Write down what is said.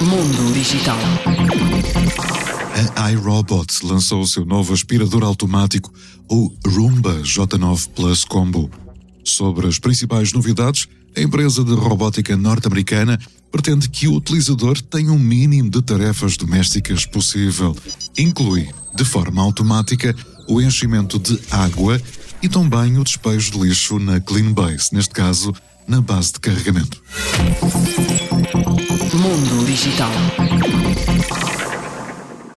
Mundo Digital. A iRobot lançou o seu novo aspirador automático, o Roomba J9 Plus Combo. Sobre as principais novidades, a empresa de robótica norte-americana pretende que o utilizador tenha um mínimo de tarefas domésticas possível. Inclui, de forma automática, o enchimento de água e também o despejo de lixo na Clean Base, neste caso, na base de carregamento. Mundo Digital.